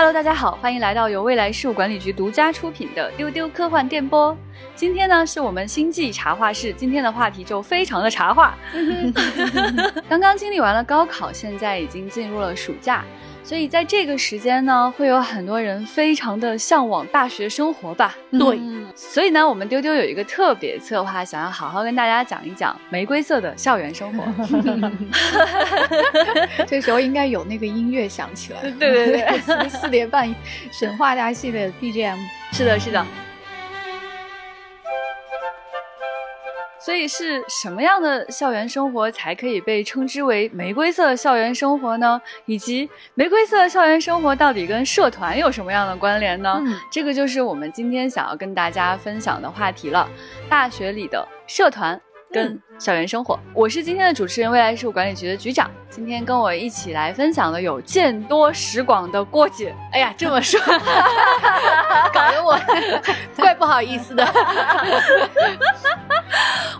Hello，大家好，欢迎来到由未来事务管理局独家出品的丢丢科幻电波。今天呢，是我们星际茶话室，今天的话题就非常的茶话。刚刚经历完了高考，现在已经进入了暑假。所以在这个时间呢，会有很多人非常的向往大学生活吧？对，所以呢，我们丢丢有一个特别策划，想要好好跟大家讲一讲玫瑰色的校园生活。这时候应该有那个音乐响起来。对对对，四点半神话大戏的 BGM。是的，是的。所以是什么样的校园生活才可以被称之为玫瑰色校园生活呢？以及玫瑰色校园生活到底跟社团有什么样的关联呢？这个就是我们今天想要跟大家分享的话题了。大学里的社团。跟校园生活，我是今天的主持人，未来事务管理局的局长。今天跟我一起来分享的有见多识广的郭姐。哎呀，这么说，搞得我 怪不好意思的。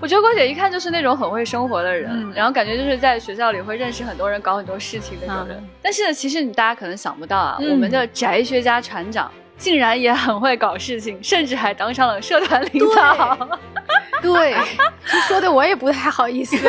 我觉得郭姐一看就是那种很会生活的人，然后感觉就是在学校里会认识很多人，搞很多事情的那种人。但是呢，其实你大家可能想不到啊，我们的宅学家船长竟然也很会搞事情，甚至还当上了社团领导。对，说的我也不太好意思，又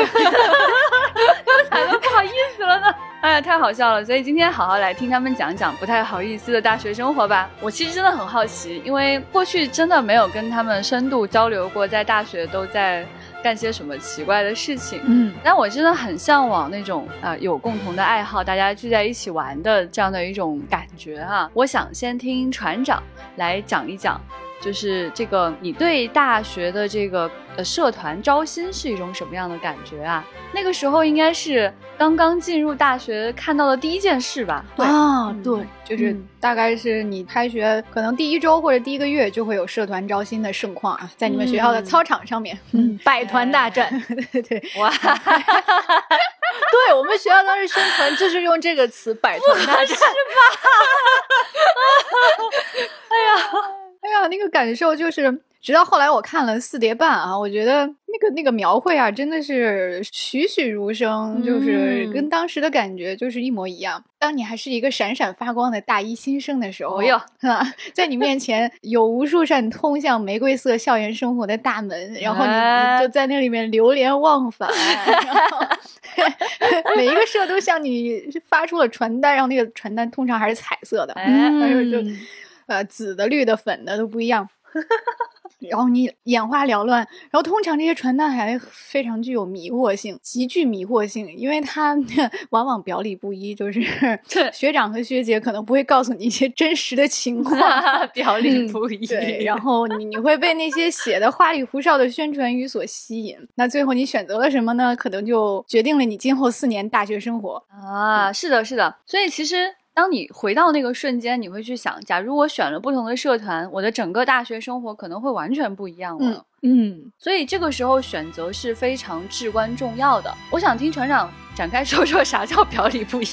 咋都不好意思了呢？哎呀，太好笑了！所以今天好好来听他们讲讲不太好意思的大学生活吧。我其实真的很好奇，因为过去真的没有跟他们深度交流过，在大学都在干些什么奇怪的事情。嗯，但我真的很向往那种啊有共同的爱好，大家聚在一起玩的这样的一种感觉啊。我想先听船长来讲一讲。就是这个，你对大学的这个呃社团招新是一种什么样的感觉啊？那个时候应该是刚刚进入大学看到的第一件事吧？对啊，对，就是大概是你开学可能第一周或者第一个月就会有社团招新的盛况啊，在你们学校的操场上面，嗯，百团大战，对对，哇，对我们学校当时宣传就是用这个词“百团大战”，是吧？哎呀。哎呀，那个感受就是，直到后来我看了四叠半啊，我觉得那个那个描绘啊，真的是栩栩如生，就是跟当时的感觉就是一模一样。当你还是一个闪闪发光的大一新生的时候，哟，在你面前有无数扇通向玫瑰色校园生活的大门，然后你就在那里面流连忘返，然 后每一个社都向你发出了传单，然后那个传单通常还是彩色的，嗯，就。呃，紫的、绿的、粉的都不一样，然后你眼花缭乱，然后通常这些传单还非常具有迷惑性，极具迷惑性，因为它 往往表里不一，就是学长和学姐可能不会告诉你一些真实的情况，表里不一。对，然后你你会被那些写的花里胡哨的宣传语所吸引，那最后你选择了什么呢？可能就决定了你今后四年大学生活啊。是的，是的，所以其实。当你回到那个瞬间，你会去想，假如我选了不同的社团，我的整个大学生活可能会完全不一样了。嗯，所以这个时候选择是非常至关重要的。我想听船长展开说说啥叫表里不一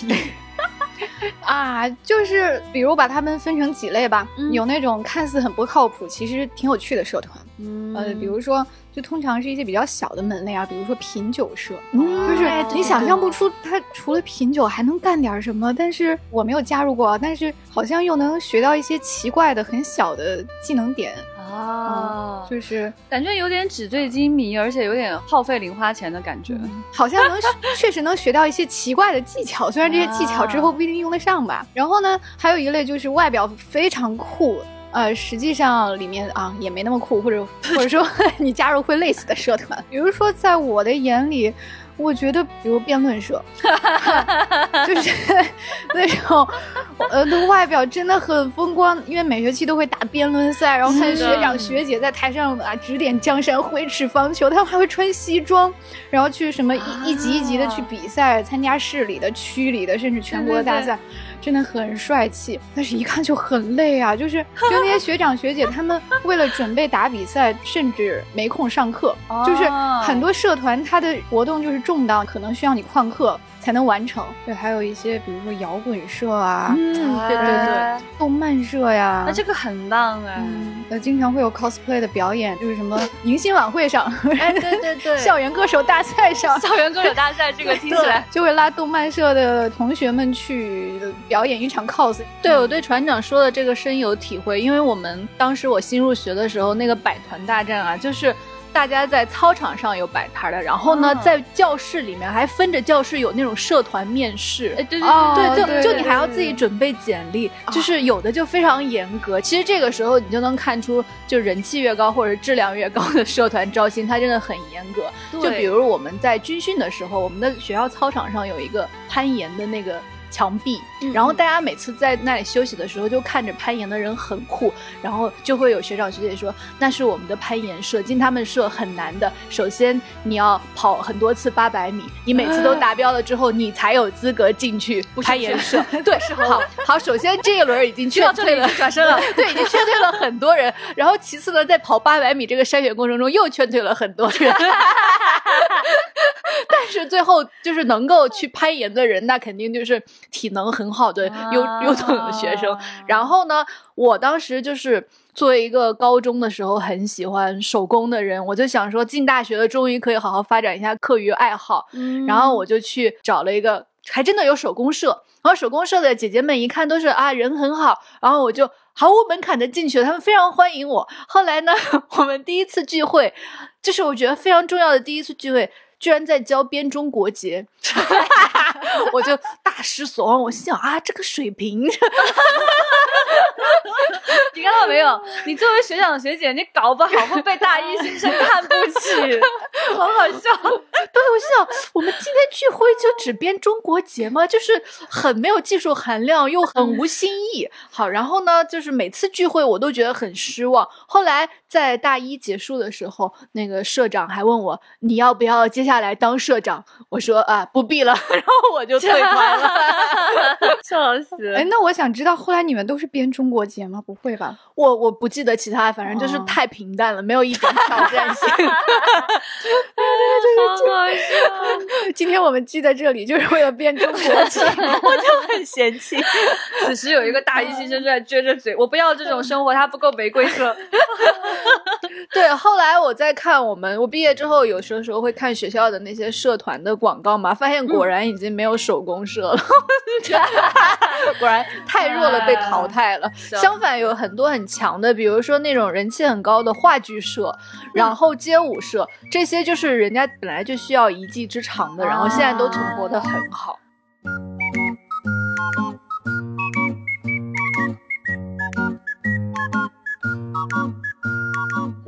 啊？就是比如把他们分成几类吧，有那种看似很不靠谱，其实挺有趣的社团。嗯，呃，比如说。就通常是一些比较小的门类啊，比如说品酒社，嗯就是你想象不出他除了品酒还能干点什么。但是我没有加入过，但是好像又能学到一些奇怪的、很小的技能点啊，就是感觉有点纸醉金迷，而且有点耗费零花钱的感觉。好像能 确实能学到一些奇怪的技巧，虽然这些技巧之后不一定用得上吧。然后呢，还有一类就是外表非常酷。呃，实际上里面啊也没那么酷，或者或者说 你加入会累死的社团，比如说在我的眼里。我觉得，比如辩论社，就是 那种，呃，的外表真的很风光，因为每学期都会打辩论赛，然后看学长学姐在台上啊指点江山、挥斥方遒，他们还会穿西装，然后去什么一一级一级的去比赛，参加市里的、区里的，甚至全国的大赛，真的很帅气。但是一看就很累啊，就是就那些学长学姐，他们为了准备打比赛，甚至没空上课，就是很多社团它的活动就是。重到可能需要你旷课才能完成。对，还有一些比如说摇滚社啊，嗯，对对对，动漫社呀，那这个很棒啊。呃，经常会有 cosplay 的表演，就是什么迎新晚会上，哎对对对，校园歌手大赛上，校园歌手大赛这个听起来就会拉动漫社的同学们去表演一场 cos。对我对船长说的这个深有体会，因为我们当时我新入学的时候，那个百团大战啊，就是。大家在操场上有摆摊的，然后呢，在教室里面还分着教室有那种社团面试，哎，对对对对，就就你还要自己准备简历，就是有的就非常严格。其实这个时候你就能看出，就人气越高或者质量越高的社团招新，它真的很严格。就比如我们在军训的时候，我们的学校操场上有一个攀岩的那个。墙壁，然后大家每次在那里休息的时候，就看着攀岩的人很酷，然后就会有学长学姐说那是我们的攀岩社，进他们社很难的。首先你要跑很多次八百米，你每次都达标了之后，你才有资格进去攀岩社。对，好好，首先这一轮已经劝退了，转身了，对，已经劝退了很多人。然后其次呢，在跑八百米这个筛选过程中，又劝退了很多人。但是最后就是能够去攀岩的人，那肯定就是体能很好的优优等的学生。然后呢，我当时就是作为一个高中的时候很喜欢手工的人，我就想说进大学了，终于可以好好发展一下课余爱好。然后我就去找了一个，还真的有手工社。然后手工社的姐姐们一看都是啊人很好，然后我就毫无门槛的进去了，他们非常欢迎我。后来呢，我们第一次聚会，就是我觉得非常重要的第一次聚会。居然在教编中国结，我就大失所望。我心想啊，这个水平，你看到没有？你作为学长学姐，你搞不好会被大一新生看不起，好好笑。对，我心想，我们今天聚会就只编中国结吗？就是很没有技术含量，又很无新意。好，然后呢，就是每次聚会我都觉得很失望。后来在大一结束的时候，那个社长还问我，你要不要接。下来当社长，我说啊不必了，然后我就退 团了，笑死！哎，那我想知道后来你们都是编中国结吗？不会吧？我我不记得其他，反正就是太平淡了，没有一点挑战性。好好笑！今天我们聚在这里就是为了编中国结，我就很嫌弃。此时有一个大一新生正在撅着嘴，我不要这种生活，它不够玫瑰色。对，后来我在看我们，我毕业之后有时候。时候会看学校的那些社团的广告嘛，发现果然已经没有手工社了，果然太弱了，被淘汰了。相反，有很多很强的，比如说那种人气很高的话剧社，然后街舞社，这些就是人家本来就需要一技之长的，然后现在都存活的很好。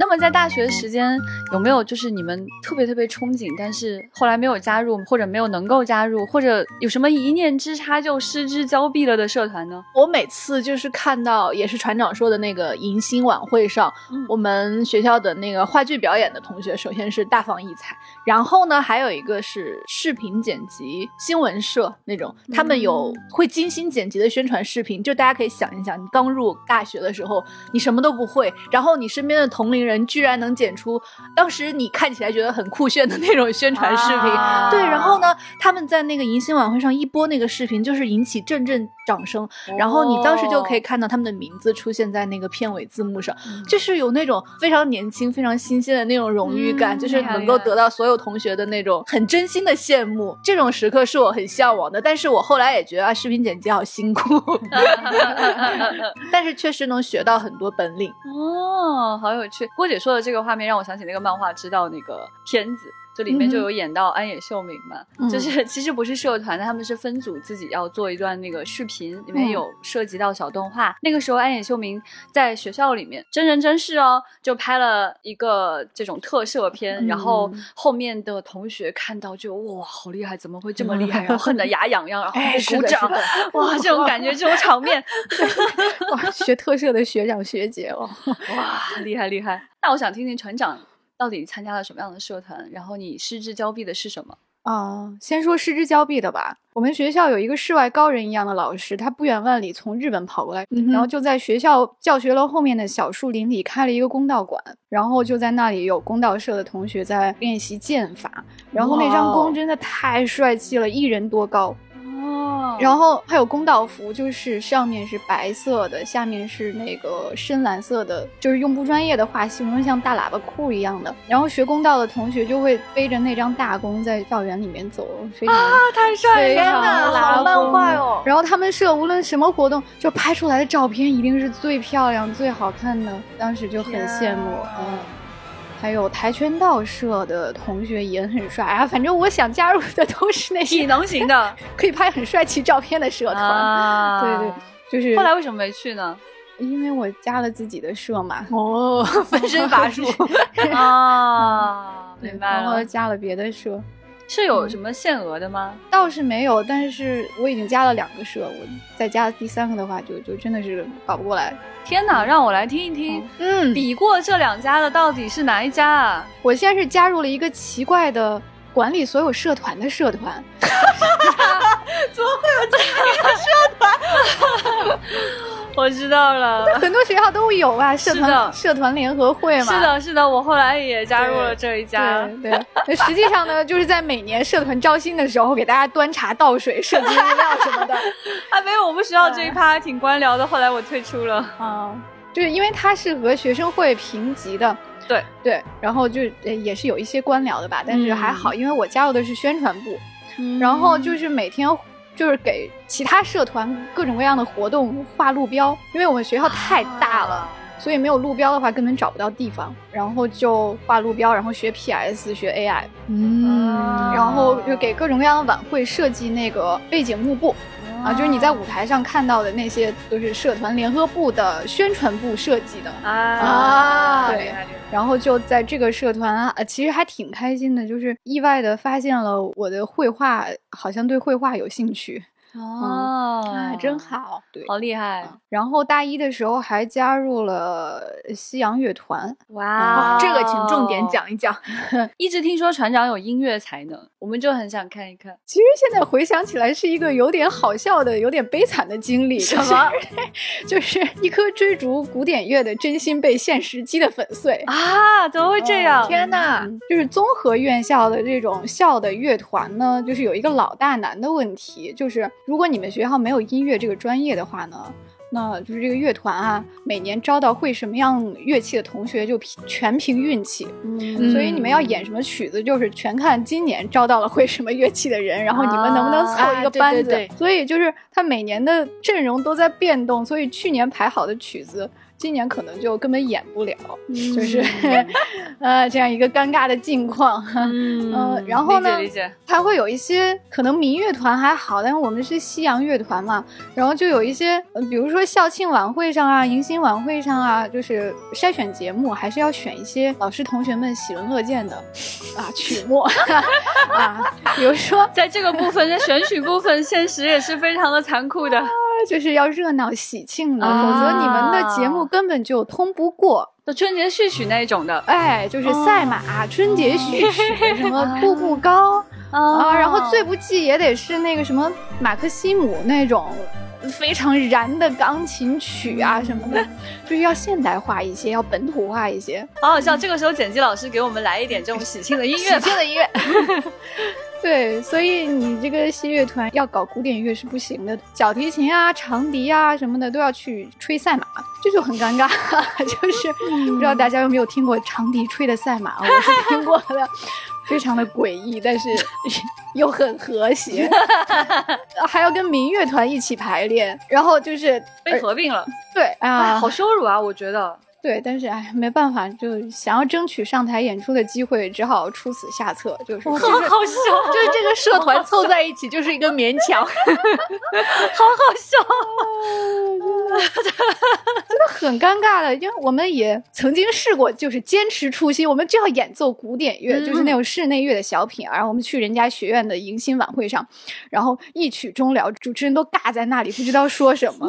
那么在大学时间有没有就是你们特别特别憧憬，但是后来没有加入，或者没有能够加入，或者有什么一念之差就失之交臂了的社团呢？我每次就是看到，也是船长说的那个迎新晚会上，我们学校的那个话剧表演的同学，首先是大放异彩，然后呢，还有一个是视频剪辑新闻社那种，他们有会精心剪辑的宣传视频，就大家可以想一想，你刚入大学的时候，你什么都不会，然后你身边的同龄人。居然能剪出当时你看起来觉得很酷炫的那种宣传视频，对，然后呢，他们在那个迎新晚会上一播那个视频，就是引起阵阵掌声，然后你当时就可以看到他们的名字出现在那个片尾字幕上，就是有那种非常年轻、非常新鲜的那种荣誉感，就是能够得到所有同学的那种很真心的羡慕，这种时刻是我很向往的。但是我后来也觉得啊，视频剪辑好辛苦 但是确实能学到很多本领哦，好有趣。郭姐说的这个画面让我想起那个漫画，知道那个片子。就里面就有演到安野秀明嘛，就是其实不是社团的，他们是分组自己要做一段那个视频，里面有涉及到小动画。那个时候安野秀明在学校里面真人真事哦，就拍了一个这种特摄片，然后后面的同学看到就哇好厉害，怎么会这么厉害？然后恨得牙痒痒，然后鼓掌，哇这种感觉这种场面，哇学特摄的学长学姐哦，哇厉害厉害。那我想听听船长。到底参加了什么样的社团？然后你失之交臂的是什么？啊，先说失之交臂的吧。我们学校有一个世外高人一样的老师，他不远万里从日本跑过来，然后就在学校教学楼后面的小树林里开了一个公道馆，然后就在那里有公道社的同学在练习剑法，然后那张弓真的太帅气了，一人多高。然后还有公道服，就是上面是白色的，下面是那个深蓝色的，就是用不专业的话形容像大喇叭裤一样的。然后学公道的同学就会背着那张大弓在校园里面走，非常啊，太帅非常了！好漫画哦。然后他们社无论什么活动，就拍出来的照片一定是最漂亮、最好看的，当时就很羡慕。嗯，还有跆拳道社的同学也很帅啊，反正我想加入的都是那体些能型的 可以拍很帅气照片的社团。啊对对，就是后来为什么没去呢？因为我加了自己的社嘛，哦，分身乏术。啊，明白然后了。加了别的社，是有什么限额的吗？倒是没有，但是我已经加了两个社，我再加第三个的话就，就真的是搞不过来。天哪，让我来听一听，嗯，比过这两家的到底是哪一家啊？我现在是加入了一个奇怪的管理所有社团的社团，我知道了。很多学校都有啊，社团社团联合会嘛。是。的，是的，我后来也加入了这一家。对 实际上呢，就是在每年社团招新的时候，给大家端茶倒水、设计资料什么的。啊，没有，我们学校这一趴挺官僚的，后来我退出了。啊，就是因为它是和学生会评级的，对对，然后就呃也是有一些官僚的吧，但是还好，因为我加入的是宣传部，然后就是每天就是给其他社团各种各样的活动画路标，因为我们学校太大了。所以没有路标的话，根本找不到地方，然后就画路标，然后学 PS，学 AI，嗯然后就给各种各样的晚会设计那个背景幕布，啊，就是你在舞台上看到的那些都是社团联合部的宣传部设计的。啊啊对，然后就在这个社团啊，呃其实还挺开心的，就是意外的发现了我的绘画，好像对绘画有兴趣。哦，啊，真好。对，好厉害！然后大一的时候还加入了西洋乐团，哇哦这个请重点。讲一讲。一直听说船长有音乐才能，我们就很想看一看。其实现在回想起来是一个有点好笑的、有点悲惨的经历。什么？就是一颗追逐古典乐的真心被现实击得粉碎。啊？怎么会这样？天哪！嗯就是综合院校的这种校的乐团呢，就是有一个老大难的问题，就是如果你们学校没有音乐这个专业的话呢，那就是这个乐团啊，每年招到会什么样乐器的同学就凭全凭运气，嗯所以你们要演什么曲子，就是全看今年招到了会什么乐器的人，然后你们能不能凑一个班子。啊对对对所以就是他每年的阵容都在变动，所以去年排好的曲子。今年可能就根本演不了，就是，呃，这样一个尴尬的境况。嗯 呃然后呢理解理解。它会有一些可能民乐团还好，但是我们是西洋乐团嘛，然后就有一些，呃比如说校庆晚会上啊、迎新晚会上啊，就是筛选节目还是要选一些老师同学们喜闻乐见的啊曲目 啊，比如说在这个部分，在选曲部分，现实也是非常的残酷的。就是要热闹喜庆的，啊否则你们的节目根本就通不过。就春节序曲那种的哎，就是赛马、春节序曲，什么步步高。啊，然后最不济也得是那个什么马克西姆那种非常燃的钢琴曲啊什么的，就是要现代化一些，要本土化一些。好好笑。这个时候，剪辑老师给我们来一点这种喜庆的音乐吧。喜庆的音乐，对，所以你这个西乐团要搞古典乐是不行的，小提琴啊、长笛啊什么的都要去吹赛马，这就很尴尬。就是不知道大家有没有听过长笛吹的赛马，我是听过的。非常的诡异，但是 又很和谐，还要跟民乐团一起排练，然后就是被合并了，对哎，啊，好羞辱啊！我觉得。对，但是哎，没办法，就想要争取上台演出的机会，只好出此下策，就是好好笑，就是这个社团凑在一起就是一个勉强。好好笑。真的很尴尬的，因为我们也曾经试过，就是坚持初心，我们就要演奏古典乐，嗯就是那种室内乐的小品啊。然后我们去人家学院的迎新晚会上，然后一曲终了，主持人都尬在那里，不知道说什么，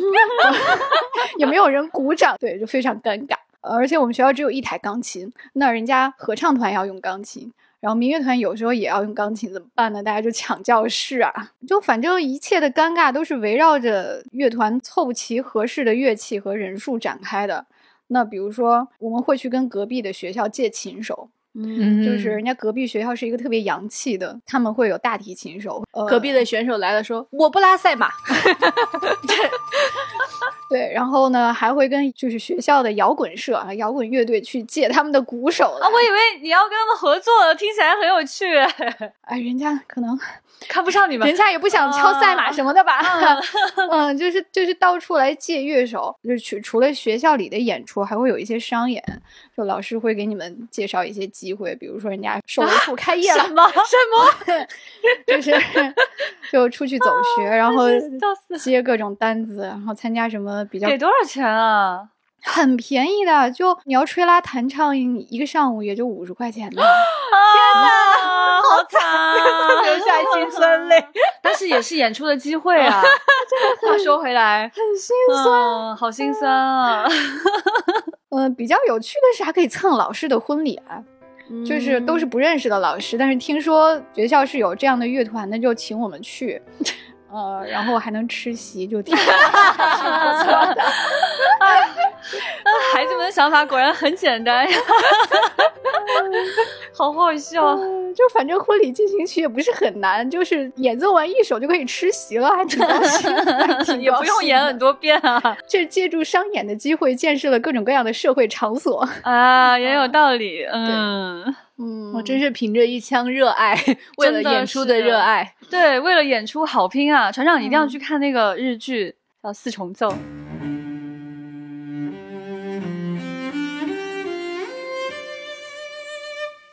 也没有人鼓掌，对，就非常尴尬。而且我们学校只有一台钢琴，那人家合唱团要用钢琴。然后民乐团有时候也要用钢琴，怎么办呢？大家就抢教室啊！就反正一切的尴尬都是围绕着乐团凑齐合适的乐器和人数展开的。那比如说，我们会去跟隔壁的学校借琴手，嗯就是人家隔壁学校是一个特别洋气的，他们会有大提琴手，呃、隔壁的选手来了说：“我不拉赛马。对，然后呢还会跟就是学校的摇滚社啊、摇滚乐队去借他们的鼓手啊，我以为你要跟他们合作，听起来很有趣。哎，人家可能看不上你们，人家也不想敲赛马什么的吧？嗯，就是就是到处来借乐手，就是除除了学校里的演出，还会有一些商演，就老师会给你们介绍一些机会，比如说人家售楼处开业了，什么？什么，就是 就出去走学，然后接各种单子，然后参加什么比较给多少钱啊？很便宜的，就你要吹拉弹唱一个上午也就五十块钱呢。天哪，好惨留，下心酸泪。但是也是演出的机会啊。话说回来，很心酸，嗯、好心酸啊。嗯，比较有趣的是还可以蹭老师的婚礼啊。就是都是不认识的老师，但是听说学校是有这样的乐团的，就请我们去，呃，然后还能吃席，就挺不错的。想法果然很简单呀，好好笑。嗯、就反正婚礼进行曲也不是很难，就是演奏完一首就可以吃席了，还挺高兴，也不用演很多遍啊。这借助商演的机会，见识了各种各样的社会场所啊，也有道理。嗯嗯，我真是凭着一腔热爱，为了演出的热爱，对，为了演出好拼啊！船长一定要去看那个日剧叫《四重奏》。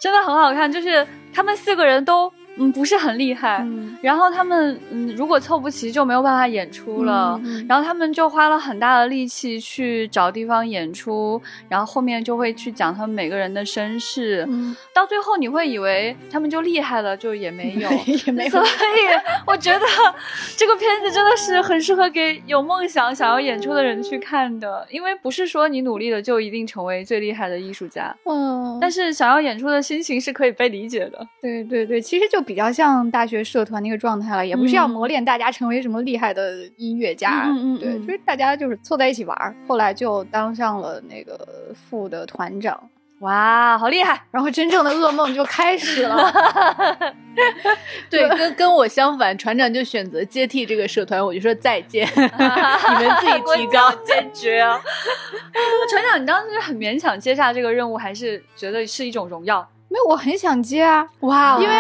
真的很好看，就是他们四个人都嗯不是很厉害，嗯、然后他们嗯如果凑不齐就没有办法演出了，嗯、然后他们就花了很大的力气去找地方演出，然后后面就会去讲他们每个人的身世，嗯、到最后你会以为他们就厉害了，就也没有，也没 有，所以我觉得这个片子真的是很适合给有梦想想要演出的人去看的，因为不是说你努力了就一定成为最厉害的艺术家，嗯，但是想要演出的心情是可以被理解的。对对对，其实就比较像大学社团那个状态了，也不是要磨练大家成为什么厉害的音乐家，嗯嗯，对，就是大家就是凑在一起玩儿，后来就当上了那个副的团长，哇，好厉害！然后真正的噩梦就开始了。对，跟跟我相反，船长就选择接替这个社团，我就说再见，你们自己提高坚决啊！船长，你当时很勉强接下这个任务，还是觉得是一种荣耀？没有，我很想接啊，哇，因为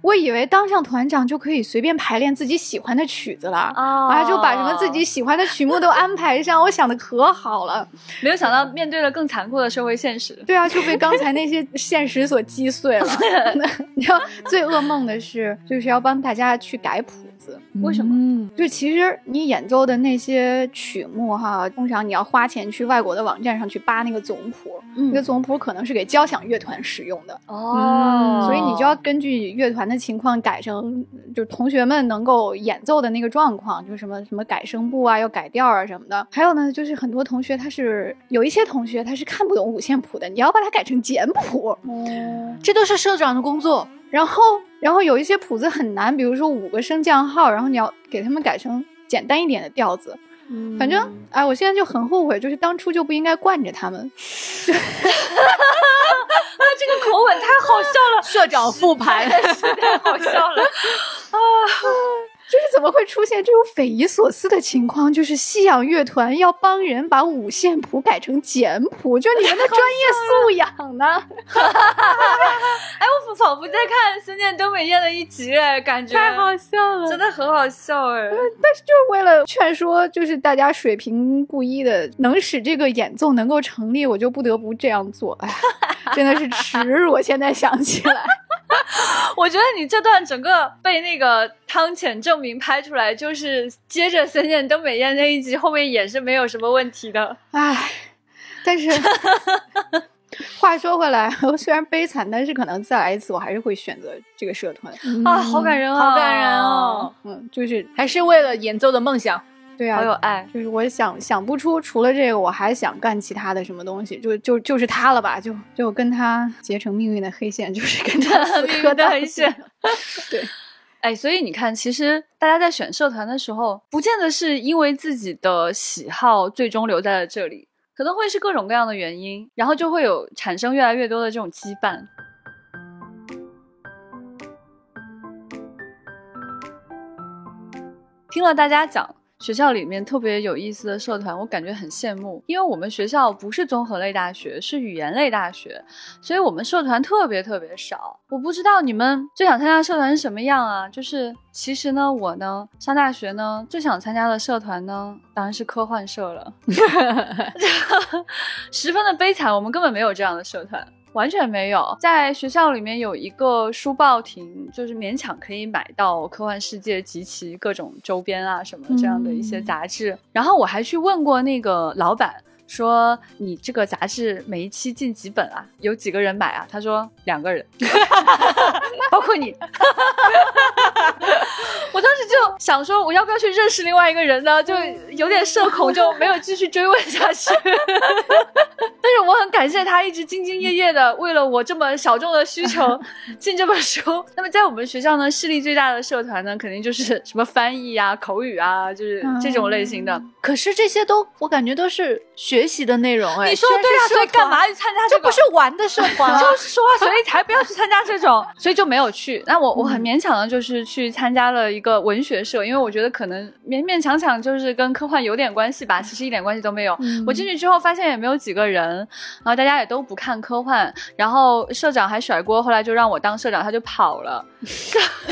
我以为当上团长就可以随便排练自己喜欢的曲子了，啊、哦，就把什么自己喜欢的曲目都安排上，我想的可好了。没有想到面对了更残酷的社会现实，对啊，就被刚才那些现实所击碎了。你知道最噩梦的是，就是要帮大家去改谱子，为什么？嗯，就其实你演奏的那些曲目哈，通常你要花钱去外国的网站上去扒那个总谱，嗯、那个总谱可能是给交响乐团使用的哦，所以你就要根据乐团的情况改成，就同学们能够演奏的那个状况，就什么什么改声部啊，要改调啊什么的。还有呢，就是很多同学他是有一些同学他是看不懂五线谱的，你要把它改成简谱，哦，这都是社长的工作。然后，然后有一些谱子很难，比如说五个升降号，然后你要给他们改成简单一点的调子。嗯，反正哎，我现在就很后悔，就是当初就不应该惯着他们。啊，这个口吻太好笑了，社长复盘 太好笑了 啊！就是怎么会出现这种匪夷所思的情况？就是西洋乐团要帮人把五线谱改成简谱，就你们的专业素养呢？哎，我仿佛在看《森见登美彦》的一集，哎，感觉太好笑了，真的很好笑，哎。但是就是为了劝说，就是大家水平不一的，能使这个演奏能够成立，我就不得不这样做。哎，真的是耻辱！我现在想起来。我觉得你这段整个被那个汤浅证明拍出来，就是接着森见登美彦那一集后面演是没有什么问题的。唉，但是 话说回来，虽然悲惨，但是可能再来一次，我还是会选择这个社团、嗯、啊，好感人啊，好感人哦。嗯，就是还是为了演奏的梦想。对啊，好有爱。就是我想想不出，除了这个，我还想干其他的什么东西，就就就是他了吧，就就跟他结成命运的黑线，就是跟他 命运的黑线。对。哎，所以你看，其实大家在选社团的时候，不见得是因为自己的喜好最终留在了这里，可能会是各种各样的原因，然后就会有产生越来越多的这种羁绊。听了大家讲，学校里面特别有意思的社团，我感觉很羡慕，因为我们学校不是综合类大学，是语言类大学，所以我们社团特别特别少。我不知道你们最想参加社团是什么样啊？就是其实呢，我呢上大学呢最想参加的社团呢，当然是科幻社了，十分的悲惨，我们根本没有这样的社团。完全没有，在学校里面有一个书报亭，就是勉强可以买到《科幻世界》及其各种周边啊什么这样的一些杂志。然后我还去问过那个老板，说你这个杂志每一期进几本啊？有几个人买啊？他说两个人，包括你。我当时就想说，我要不要去认识另外一个人呢？就有点社恐，就没有继续追问下去。但是我很感谢他一直兢兢业业的为了我这么小众的需求 进这本书。那么在我们学校呢，势力最大的社团呢，肯定就是什么翻译啊、口语啊，就是这种类型的。可是这些都我感觉都是学习的内容哎。你说对啊，所以干嘛去参加？这不是玩的社团，就是说，所以才不要去参加这种，所以就没有去。那我我很勉强的就是去参加了一个文学社，因为我觉得可能勉勉强强就是跟科幻有点关系吧，其实一点关系都没有。我进去之后发现也没有几个人。然后大家也都不看科幻，然后社长还甩锅，后来就让我当社长，他就跑了，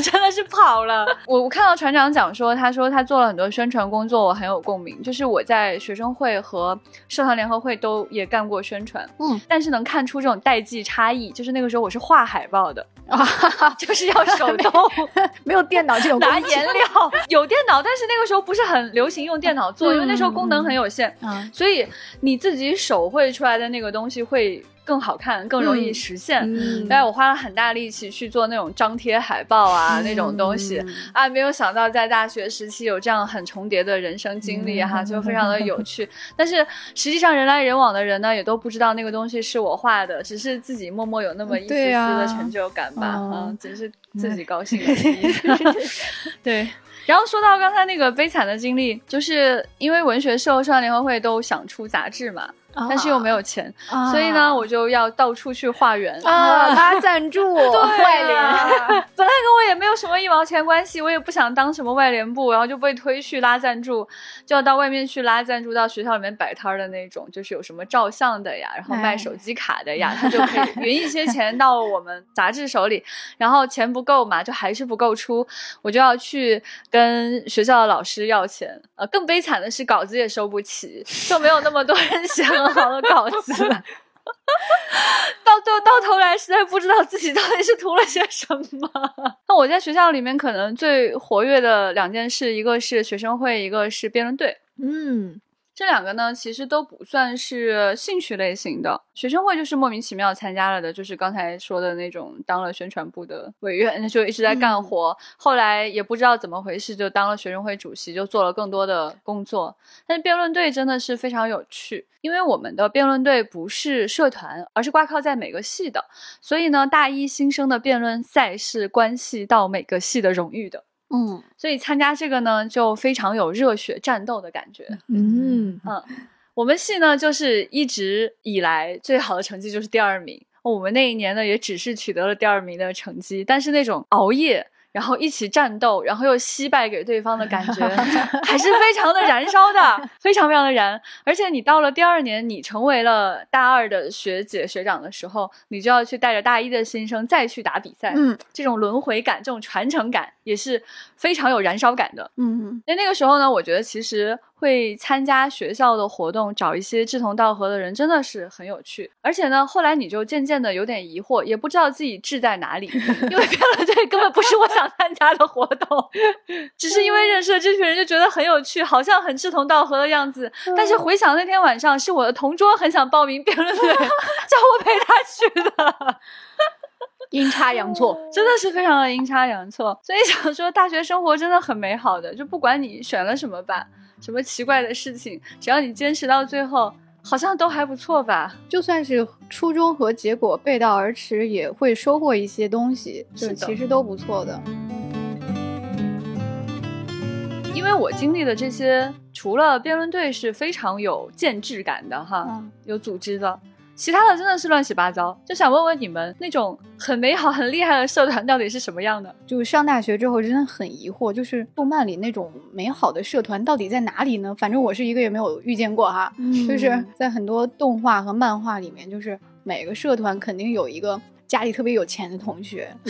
真的是跑了。我我看到船长讲说，他说他做了很多宣传工作，我很有共鸣。就是我在学生会和社团联合会都也干过宣传，嗯，但是能看出这种代际差异。就是那个时候我是画海报的啊，就是要手动，没有电脑这种 拿颜料，有电脑，但是那个时候不是很流行用电脑做，因为那时候功能很有限，嗯，所以你自己手绘出来。的那个东西会更好看，更容易实现。但是我花了很大力气去做那种张贴海报啊，那种东西啊，没有想到在大学时期有这样很重叠的人生经历哈，就非常的有趣。但是实际上人来人往的人呢，也都不知道那个东西是我画的，只是自己默默有那么一丝丝的成就感吧，啊，只是自己高兴而已。对。然后说到刚才那个悲惨的经历，就是因为文学社、社团联合会都想出杂志嘛。但是又没有钱，所以呢，我就要到处去化缘啊，拉赞助，外联。本来跟我也没有什么一毛钱关系，我也不想当什么外联部，然后就被推去拉赞助，就要到外面去拉赞助，到学校里面摆摊的那种，就是有什么照相的呀，然后卖手机卡的呀，他就可以匀一些钱到我们杂志手里，然后钱不够嘛，就还是不够出，我就要去跟学校的老师要钱。呃，更悲惨的是稿子也收不起，就没有那么多人想。好的稿子，到到到头来，实在不知道自己到底是图了些什么。那我在学校里面可能最活跃的两件事，一个是学生会，一个是辩论队。嗯。这两个呢，其实都不算是兴趣类型的。学生会就是莫名其妙参加了的，就是刚才说的那种，当了宣传部的委员，就一直在干活。后来也不知道怎么回事，就当了学生会主席，就做了更多的工作。但是辩论队真的是非常有趣，因为我们的辩论队不是社团，而是挂靠在每个系的，所以呢，大一新生的辩论赛是关系到每个系的荣誉的。嗯，所以参加这个呢，就非常有热血战斗的感觉。嗯嗯，我们系呢，就是一直以来最好的成绩就是第二名。我们那一年呢，也只是取得了第二名的成绩，但是那种熬夜。然后一起战斗，然后又惜败给对方的感觉，还是非常的燃烧的，非常非常的燃。而且你到了第二年，你成为了大二的学姐学长的时候，你就要去带着大一的新生再去打比赛。嗯，这种轮回感，这种传承感，也是非常有燃烧感的。嗯，那那个时候呢，我觉得其实。会参加学校的活动，找一些志同道合的人，真的是很有趣。而且呢，后来你就渐渐的有点疑惑，也不知道自己志在哪里，因为辩论队根本不是我想参加的活动，只是因为认识了这群人，就觉得很有趣，好像很志同道合的样子。但是回想那天晚上，是我的同桌很想报名辩论队，叫我陪他去的，阴差阳错，真的是非常的阴差阳错。所以想说，大学生活真的很美好的，就不管你选了什么班。什么奇怪的事情？只要你坚持到最后，好像都还不错吧。就算是初衷和结果背道而驰，也会收获一些东西，就其实都不错的。因为我经历的这些，除了辩论队是非常有建制感的哈，有组织的。其他的真的是乱七八糟。就想问问你们，那种很美好、很厉害的社团到底是什么样的？就上大学之后真的很疑惑，就是动漫里那种美好的社团到底在哪里呢？反正我是一个也没有遇见过哈，就是在很多动画和漫画里面，就是每个社团肯定有一个。家里特别有钱的同学，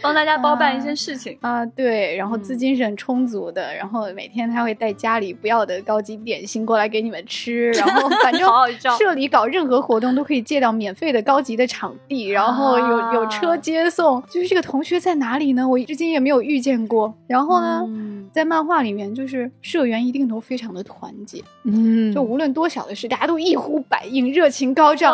帮大家包办一些事情啊，对，然后资金是很充足的，然后每天他会带家里不要的高级点心过来给你们吃，然后反正 社里搞任何活动都可以借到免费的高级的场地，然后有有车接送。就是这个同学在哪里呢？我至今也没有遇见过。然后呢，在漫画里面，就是社员一定都非常的团结，嗯，就无论多小的事，大家都一呼百应，热情高涨，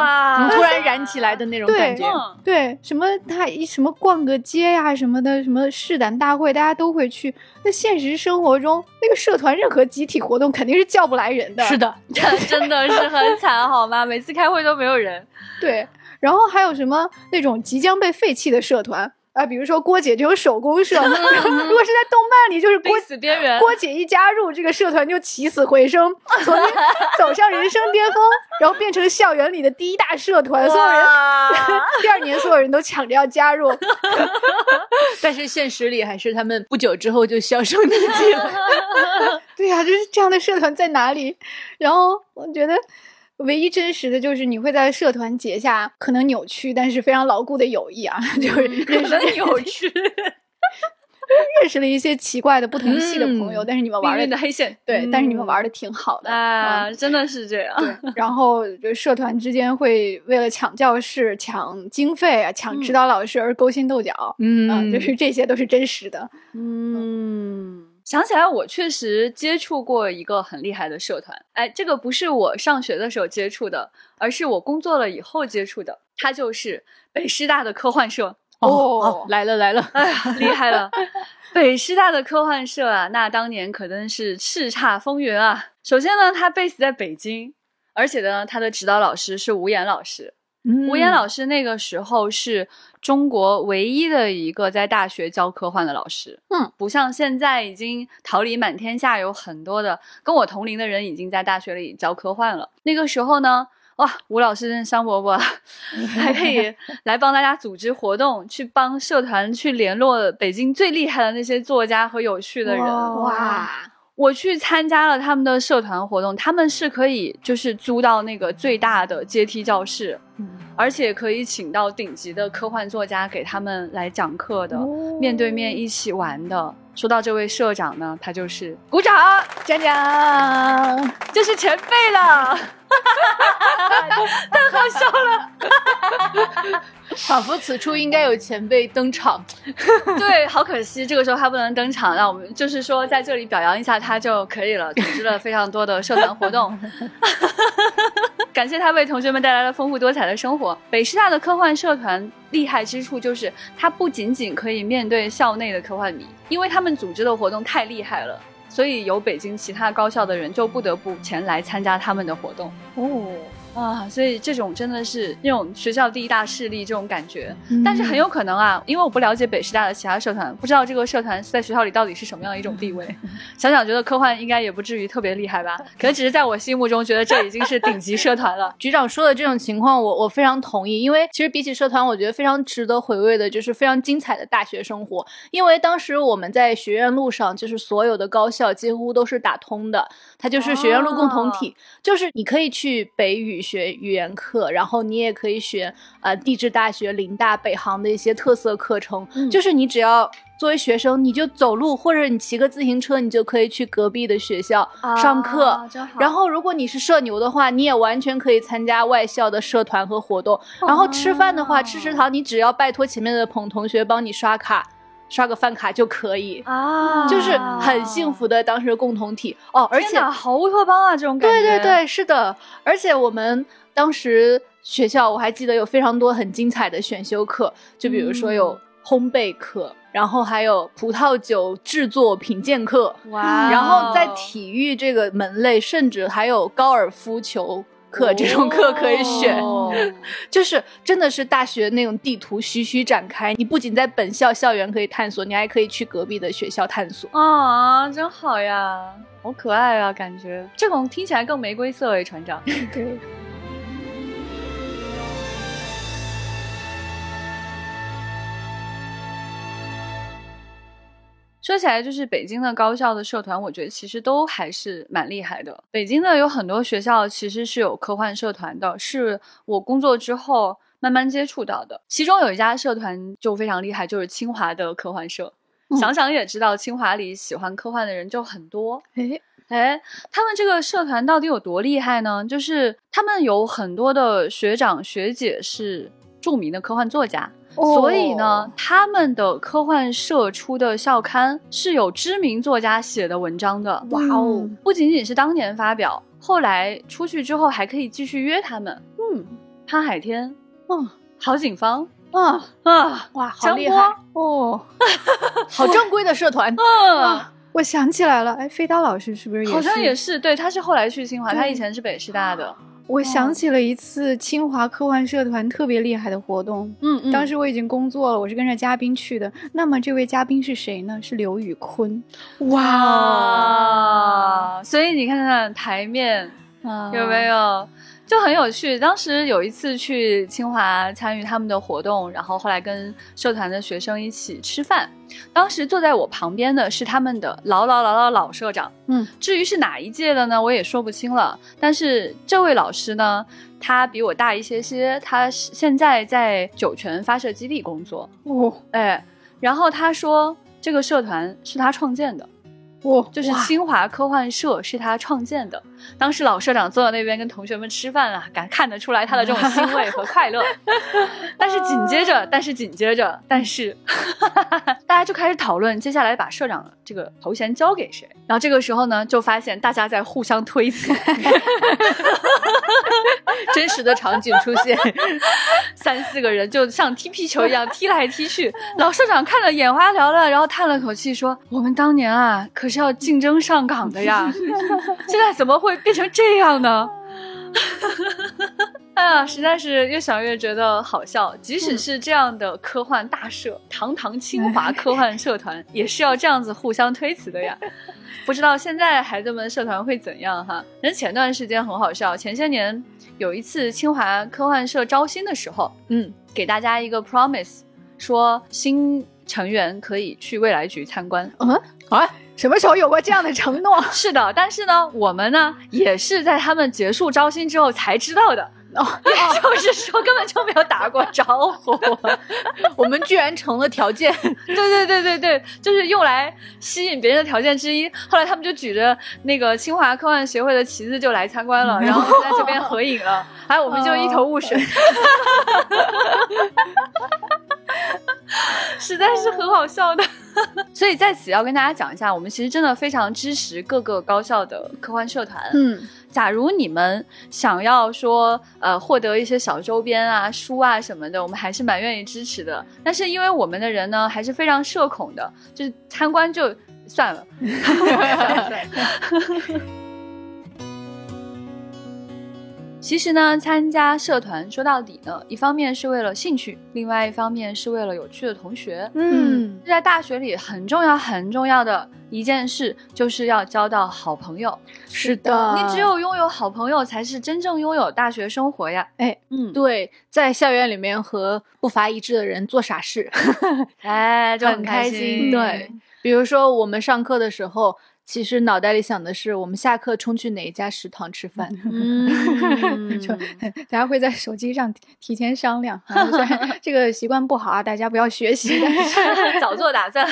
突然。燃起来的那种感觉，对，什么他一什么逛个街呀什么的，什么试胆大会，大家都会去。那现实生活中，那个社团任何集体活动肯定是叫不来人的。是的，真的是很惨，好吗？每次开会都没有人。对，然后还有什么那种即将被废弃的社团？啊，比如说郭姐这种手工社，如果是在动漫里，就是郭死边缘。郭姐一加入这个社团，就起死回生，从走上人生巅峰，然后变成校园里的第一大社团，所有人第二年所有人都抢着要加入，但是现实里还是他们不久之后就销声匿迹了。对呀，就是这样的社团在哪里？然后我觉得。唯一真实的就是你会在社团结下可能扭曲但是非常牢固的友谊啊，就是认识扭曲，认识了一些奇怪的不同系的朋友，但是你们玩的黑线，对，但是你们玩的挺好的啊，真的是这样。然后就社团之间会为了抢教室、抢经费啊、抢指导老师而勾心斗角，嗯，就是这些都是真实的，嗯。想起来，我确实接触过一个很厉害的社团。哎，这个不是我上学的时候接触的，而是我工作了以后接触的。它就是北师大的科幻社。哦，来了来了，哎呀，厉害了！北师大的科幻社啊，那当年可真是叱咤风云啊。首先呢，它 base 在北京，而且呢，它的指导老师是吴岩老师。吴岩老师那个时候是中国唯一的一个在大学教科幻的老师，嗯，不像现在已经桃李满天下，有很多的跟我同龄的人已经在大学里教科幻了。那个时候呢，哇，吴老师真香饽饽，还可以来帮大家组织活动，去帮社团去联络北京最厉害的那些作家和有趣的人，哇。我去参加了他们的社团活动，他们是可以就是租到那个最大的阶梯教室，而且可以请到顶级的科幻作家给他们来讲课的，面对面一起玩的。说到这位社长呢，他就是鼓掌，讲讲，这是前辈了，太好笑了。仿佛此处应该有前辈登场，对，好可惜，这个时候他不能登场，那我们就是说在这里表扬一下他就可以了。组织了非常多的社团活动，感谢他为同学们带来了丰富多彩的生活。北师大的科幻社团厉害之处就是，它不仅仅可以面对校内的科幻迷，因为他们组织的活动太厉害了，所以有北京其他高校的人就不得不前来参加他们的活动。哦。啊，所以这种真的是那种学校第一大势力这种感觉，但是很有可能啊，因为我不了解北师大的其他社团，不知道这个社团在学校里到底是什么样的一种地位。想想觉得科幻应该也不至于特别厉害吧，可能只是在我心目中觉得这已经是顶级社团了。局长说的这种情况，我我非常同意，因为其实比起社团，我觉得非常值得回味的就是非常精彩的大学生活。因为当时我们在学院路上，就是所有的高校几乎都是打通的，它就是学院路共同体，就是你可以去北语学语言课。然后你也可以学呃地质大学、林大、北航的一些特色课程，就是你只要作为学生，你就走路或者你骑个自行车，你就可以去隔壁的学校上课。然后如果你是社牛的话，你也完全可以参加外校的社团和活动。然后吃饭的话，吃食堂，你只要拜托前面的捧同学帮你刷卡。刷个饭卡就可以啊，就是很幸福的当时共同体哦，而且好乌托邦啊，这种感觉。对对对，是的，而且我们当时学校我还记得有非常多很精彩的选修课，就比如说有烘焙课，然后还有葡萄酒制作品鉴课，哇，然后在体育这个门类，甚至还有高尔夫球。课这种课可以选。哦 就是真的是大学那种地图徐徐展开，你不仅在本校校园可以探索，你还可以去隔壁的学校探索。啊，真好呀，好可爱啊，感觉这种听起来更玫瑰色诶，船长。对，说起来，就是北京的高校的社团，我觉得其实都还是蛮厉害的。北京的有很多学校其实是有科幻社团的，是我工作之后慢慢接触到的。其中有一家社团就非常厉害，就是清华的科幻社。嗯想想也知道，清华里喜欢科幻的人就很多。哎，哎，他们这个社团到底有多厉害呢？就是他们有很多的学长学姐是著名的科幻作家，所以呢，他们的科幻社出的校刊是有知名作家写的文章的。哇哦，不仅仅是当年发表，后来出去之后还可以继续约他们。嗯，潘海天、嗯郝景芳啊，啊，哇，好厉害！哦，好正规的社团。嗯，我想起来了，哎，飞刀老师是不是也是？好像也是，对，他是后来去清华，他以前是北师大的。我想起了一次清华科幻社团特别厉害的活动。嗯嗯，当时我已经工作了，我是跟着嘉宾去的。那么这位嘉宾是谁呢？是刘宇坤。哇，所以你看看台面有没有？就很有趣。当时有一次去清华参与他们的活动，然后后来跟社团的学生一起吃饭。当时坐在我旁边的是他们的老老老老老社长，嗯，至于是哪一届的呢，我也说不清了。但是这位老师呢，他比我大一些些，他是现在在酒泉发射基地工作。哦哎，然后他说这个社团是他创建的。哦，就是清华科幻社是他创建的。当时老社长坐在那边跟同学们吃饭啊，敢看得出来他的这种欣慰和快乐。但是紧接着，但是紧接着，但是 大家就开始讨论接下来把社长这个头衔交给谁。然后这个时候呢，就发现大家在互相推辞，真实的场景出现，三四个人就像踢皮球一样 踢来踢去。老社长看了眼花缭乱，然后叹了口气说：“我们当年啊，可是要竞争上岗的呀，现在怎么会变成这样呢？” 哎呀，实在是越想越觉得好笑。即使是这样的科幻大社，堂堂清华科幻社团，也是要这样子互相推辞的呀。不知道现在孩子们社团会怎样哈？人前段时间很好笑，前些年有一次清华科幻社招新的时候，嗯，给大家一个 promise，说新成员可以去未来局参观。嗯啊，什么时候有过这样的承诺？是的，但是呢，我们呢也是在他们结束招新之后才知道的。哦，就是说根本就没有打过招呼。我们居然成了条件。对对对对对，就是用来吸引别人的条件之一。后来他们就举着那个清华科幻协会的旗子就来参观了，然后就在这边合影了，还有我们就一头雾水。实在是很好笑的，所以在此要跟大家讲一下，我们其实真的非常支持各个高校的科幻社团。嗯，假如你们想要说呃获得一些小周边啊、书啊什么的，我们还是蛮愿意支持的。但是因为我们的人呢还是非常社恐的，就是参观就算了。其实呢，参加社团说到底呢，一方面是为了兴趣，另外一方面是为了有趣的同学。嗯，在大学里很重要很重要的一件事，就是要交到好朋友。是的，你只有拥有好朋友，才是真正拥有大学生活呀。哎，嗯，对，在校园里面和步伐一致的人做傻事，哎，就很开心。对，比如说我们上课的时候，其实脑袋里想的是我们下课冲去哪一家食堂吃饭。嗯，就 大家会在手机上提提前商量，这个习惯不好啊，大家不要学习。早做打算。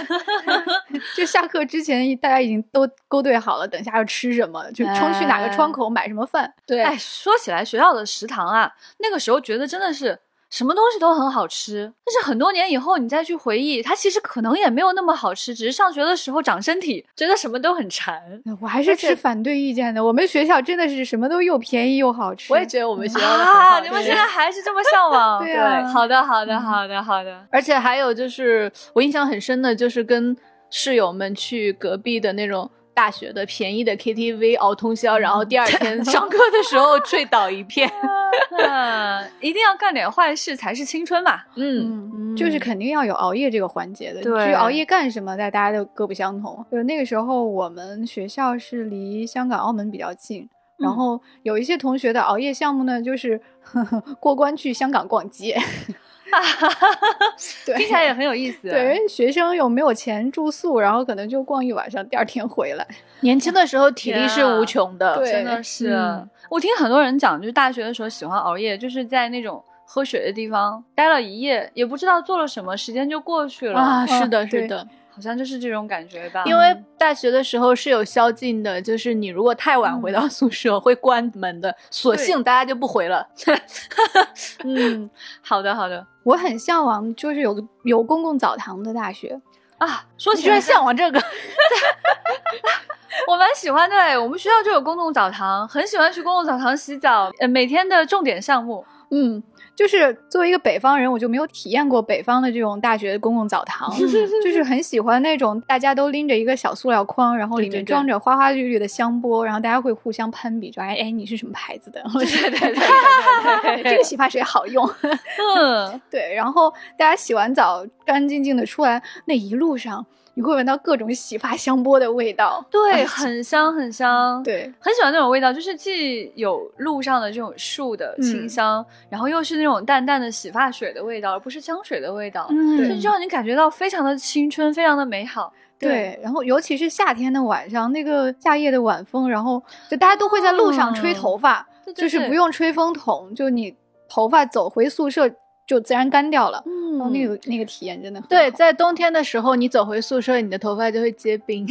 就下课之前，大家已经都勾兑好了，等下要吃什么，就冲去哪个窗口买什么饭。对哎，说起来学校的食堂啊，那个时候觉得真的是什么东西都很好吃，但是很多年以后你再去回忆，它其实可能也没有那么好吃，只是上学的时候长身体，觉得什么都很馋。我还是持反对意见的。我们学校真的是什么都又便宜又好吃。我也觉得我们学校啊，你们现在 还是这么向往？对啊好的，好的，好的，好的。而且还有就是我印象很深的，就是跟室友们去隔壁的那种。大学的便宜的 KTV 熬通宵，然后第二天 上课的时候醉倒一片。嗯，一定要干点坏事才是青春嘛。嗯，嗯，就是肯定要有熬夜这个环节的。对至于熬夜干什么，大大家都各不相同。就那个时候，我们学校是离香港、澳门比较近，然后有一些同学的熬夜项目呢，就是呵 呵过关去香港逛街。对，听起来也很有意思。对，学生又没有钱住宿，然后可能就逛一晚上，第二天回来。年轻的时候体力是无穷的。对真的是。嗯我听很多人讲，就是大学的时候喜欢熬夜，就是在那种喝水的地方待了一夜，也不知道做了什么，时间就过去了。啊，是的，是的，好像就是这种感觉吧。因为大学的时候是有宵禁的，就是你如果太晚回到宿舍会关门的，索性大家就不回了。嗯，好的好的我很向往，就是有个有公共澡堂的大学。啊，说起居然起来向往这个？我蛮喜欢的哎，我们学校就有公共澡堂，很喜欢去公共澡堂洗澡，呃，每天的重点项目。嗯，就是作为一个北方人，我就没有体验过北方的这种大学公共澡堂，就是很喜欢那种大家都拎着一个小塑料筐，然后里面装着花花绿绿的香波，然后大家会互相攀比，说哎哎你是什么牌子的？对对对对这个洗发水好用。嗯，对，然后大家洗完澡干干净净的出来，那一路上你会闻到各种洗发香波的味道。对，很香很香。。对，很喜欢那种味道，就是既有路上的这种树的清香，然后又是那种淡淡的洗发水的味道，而不是香水的味道，嗯就让你感觉到非常的青春，非常的美好。对，然后尤其是夏天的晚上，那个夏夜的晚风，然后就大家都会在路上吹头发，就是不用吹风筒，就你头发走回宿舍就自然干掉了。嗯然后那个那个体验真的很对，在冬天的时候，你走回宿舍，你的头发就会结冰，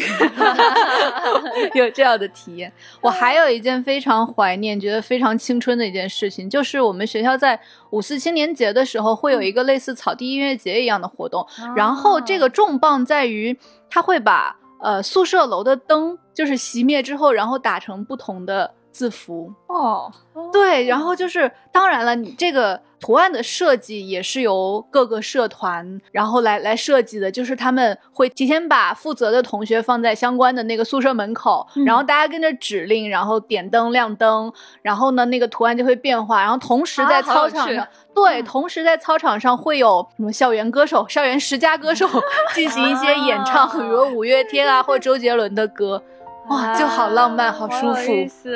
有这样的体验。我还有一件非常怀念、觉得非常青春的一件事情，就是我们学校在五四青年节的时候，会有一个类似草地音乐节一样的活动。然后这个重磅在于，它会把呃宿舍楼的灯就是熄灭之后，然后打成不同的字符。哦，对，然后就是当然了，你这个图案的设计也是由各个社团然后来来设计的，就是他们会提前把负责的同学放在相关的那个宿舍门口，然后大家跟着指令，然后点灯亮灯，然后呢那个图案就会变化，然后同时在操场上。对，同时在操场上会有什么校园歌手、校园十佳歌手 进行一些演唱，啊比如五月天啊或周杰伦的歌，哇，就好浪漫，好舒服。有意思。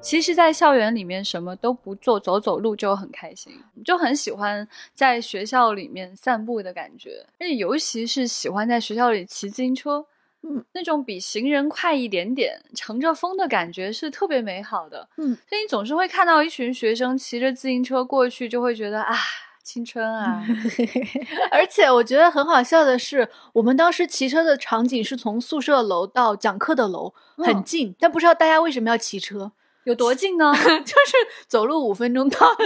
其实，在校园里面什么都不做，走走路就很开心，就很喜欢在学校里面散步的感觉，而且尤其是喜欢在学校里骑自行车，嗯，那种比行人快一点点，乘着风的感觉是特别美好的。嗯，所以你总是会看到一群学生骑着自行车过去，就会觉得啊，青春啊，而且我觉得很好笑的是，我们当时骑车的场景是从宿舍楼到讲课的楼，很嗯近，但不知道大家为什么要骑车，有多近呢？就是走路五分钟到。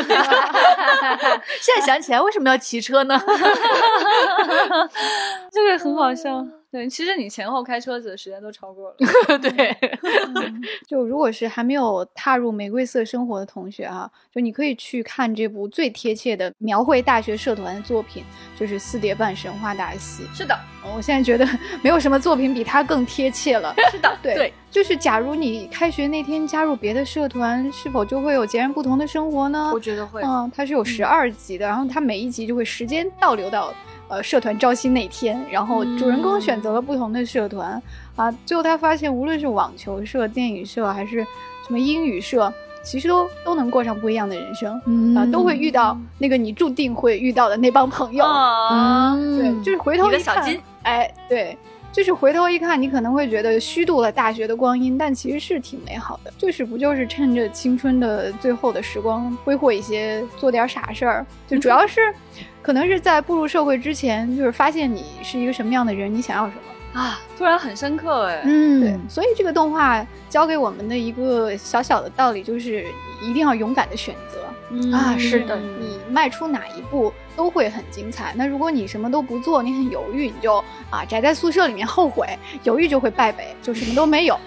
现在想起来，为什么要骑车呢？这个很好笑。对，其实你前后开车子的时间都超过了。对，就如果是还没有踏入玫瑰色生活的同学啊，就你可以去看这部最贴切的描绘大学社团的作品，就是《四叠半神话大戏》。是的，我现在觉得 没有什么作品比它更贴切了。是的，对，对就是假如你开学那天加入别的社团，是否就会有截然不同的生活呢？我觉得会。嗯，它是有十二集的，然后它每一集就会时间倒流到呃社团招新那天，然后主人公选择了不同的社团、啊，最后他发现无论是网球社、电影社还是什么英语社，其实都都能过上不一样的人生。嗯啊，都会遇到那个你注定会遇到的那帮朋友。啊，对，就是回头一看小金，哎，对，就是回头一看，你可能会觉得虚度了大学的光阴，但其实是挺美好的。就是不就是趁着青春的最后的时光，挥霍一些，做点傻事儿，就主要是，可能是在步入社会之前，就是发现你是一个什么样的人，你想要什么。啊，突然很深刻哎。嗯对，所以这个动画教给我们的一个小小的道理就是，一定要勇敢的选择。啊，是的，你迈出哪一步都会很精彩。那如果你什么都不做，你很犹豫，你就啊宅在宿舍里面后悔，犹豫就会败北，就什么都没有。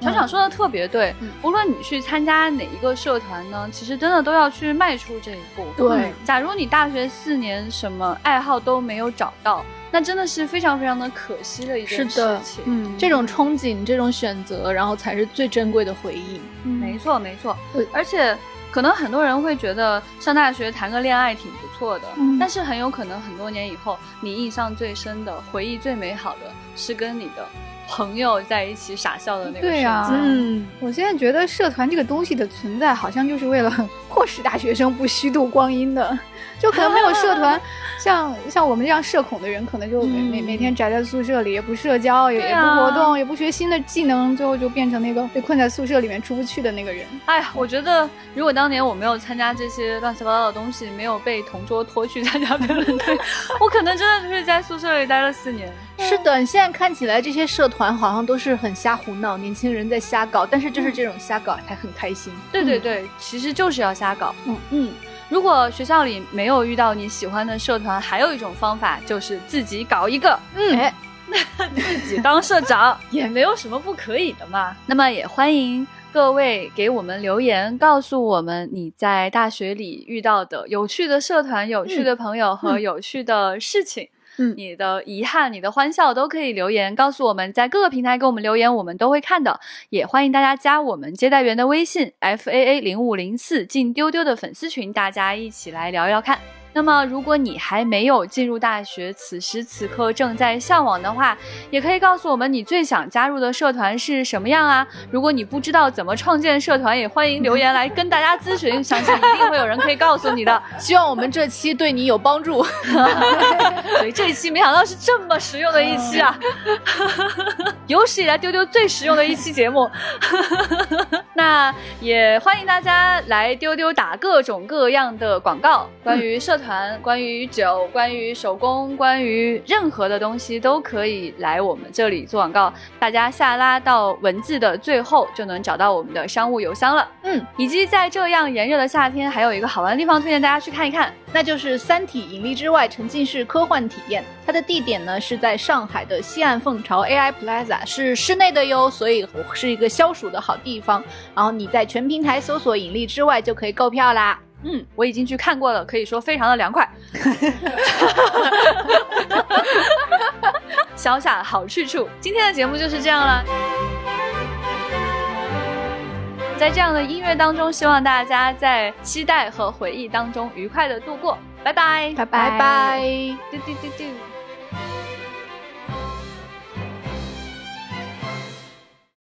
厂长说的特别对，嗯无论你去参加哪一个社团呢，其实真的都要去迈出这一步。对嗯假如你大学四年什么爱好都没有找到，那真的是非常非常的可惜的一件事是的情。嗯，这种憧憬，这种选择，然后才是最珍贵的回忆。没错没错对，而且可能很多人会觉得上大学谈个恋爱挺不错的，嗯但是很有可能很多年以后，你印象最深的回忆最美好的是跟你的朋友在一起傻笑的那个对啊。嗯，我现在觉得社团这个东西的存在，好像就是为了迫使大学生不虚度光阴的。就可能没有社团，像 像我们这样社恐的人，可能就每、每嗯每天宅在宿舍里，也不社交，也、也不活动，也不学新的技能，最后就变成那个被困在宿舍里面出不去的那个人。哎呀，我觉得如果当年我没有参加这些乱七八糟的东西，没有被同桌拖去参加辩论队，我可能真的就是在宿舍里待了四年。是的，现在看起来这些社团好像都是很瞎胡闹，年轻人在瞎搞，但是就是这种瞎搞才很开心。对对对，其实就是要瞎搞。嗯嗯，如果学校里没有遇到你喜欢的社团，还有一种方法就是自己搞一个。嗯，哎，自己当社长也没有什么不可以的嘛。那么也欢迎各位给我们留言，告诉我们你在大学里遇到的有趣的社团、有趣的朋友和有趣的事情。嗯嗯你的遗憾、你的欢笑都可以留言告诉我们，在各个平台给我们留言，我们都会看的。也欢迎大家加我们接待员的微信 f a a 零五零四，进丢丢的粉丝群，大家一起来聊聊看。那么，如果你还没有进入大学，此时此刻正在向往的话，也可以告诉我们你最想加入的社团是什么样啊？如果你不知道怎么创建社团，也欢迎留言来跟大家咨询，相信一定会有人可以告诉你的。希望我们这期对你有帮助。所以这一期没想到是这么实用的一期啊，有史以来丢丢最实用的一期节目。那也欢迎大家来丢丢打各种各样的广告，关于社团、关于酒、关于手工、关于任何的东西都可以来我们这里做广告。大家下拉到文字的最后就能找到我们的商务邮箱了。嗯，以及在这样炎热的夏天，还有一个好玩的地方推荐大家去看一看。那就是《三体：引力之外》沉浸式科幻体验。它的地点呢是在上海的西岸凤巢 AI Plaza，是室内的哟，所以是一个消暑的好地方。然后你在全平台搜索“引力之外”就可以购票啦。嗯，我已经去看过了，可以说非常的凉快。小小好去处，今天的节目就是这样了。在这样的音乐当中，希望大家在期待和回忆当中愉快的度过。拜拜，拜拜拜。嘟嘟嘟嘟。